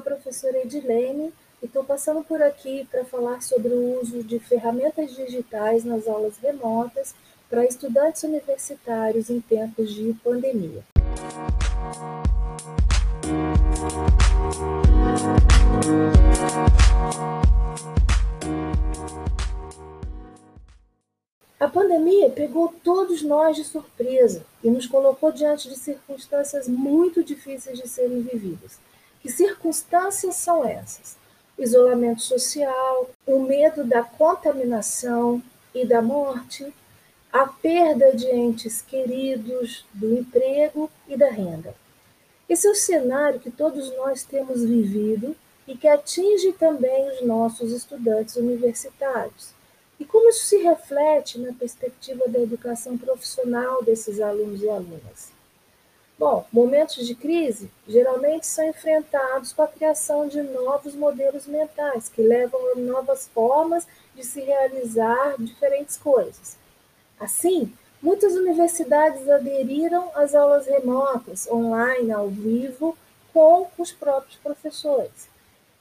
professora Edilene e estou passando por aqui para falar sobre o uso de ferramentas digitais nas aulas remotas para estudantes universitários em tempos de pandemia. A pandemia pegou todos nós de surpresa e nos colocou diante de circunstâncias muito difíceis de serem vividas. Que circunstâncias são essas? isolamento social, o medo da contaminação e da morte, a perda de entes queridos, do emprego e da renda. Esse é o cenário que todos nós temos vivido e que atinge também os nossos estudantes universitários. E como isso se reflete na perspectiva da educação profissional desses alunos e alunas? Bom, momentos de crise geralmente são enfrentados com a criação de novos modelos mentais, que levam a novas formas de se realizar diferentes coisas. Assim, muitas universidades aderiram às aulas remotas, online, ao vivo, com os próprios professores.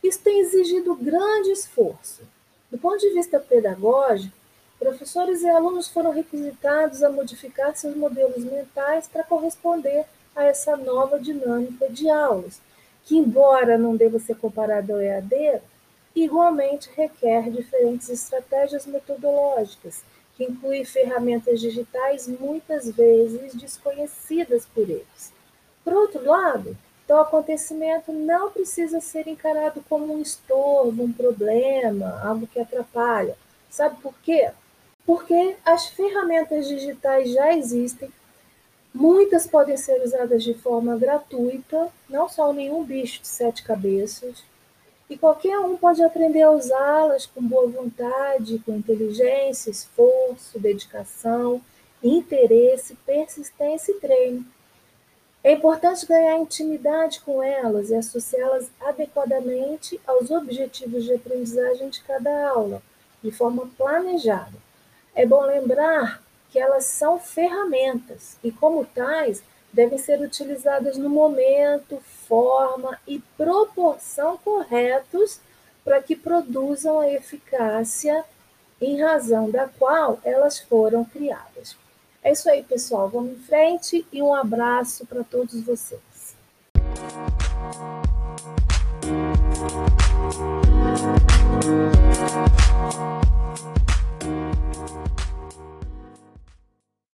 Isso tem exigido grande esforço. Do ponto de vista pedagógico, professores e alunos foram requisitados a modificar seus modelos mentais para corresponder a essa nova dinâmica de aulas, que, embora não deva ser comparada ao EAD, igualmente requer diferentes estratégias metodológicas, que incluem ferramentas digitais muitas vezes desconhecidas por eles. Por outro lado, tal acontecimento não precisa ser encarado como um estorvo, um problema, algo que atrapalha. Sabe por quê? Porque as ferramentas digitais já existem, Muitas podem ser usadas de forma gratuita, não são nenhum bicho de sete cabeças, e qualquer um pode aprender a usá-las com boa vontade, com inteligência, esforço, dedicação, interesse, persistência e treino. É importante ganhar intimidade com elas e associá-las adequadamente aos objetivos de aprendizagem de cada aula, de forma planejada. É bom lembrar que elas são ferramentas e, como tais, devem ser utilizadas no momento, forma e proporção corretos para que produzam a eficácia em razão da qual elas foram criadas. É isso aí, pessoal. Vamos em frente e um abraço para todos vocês.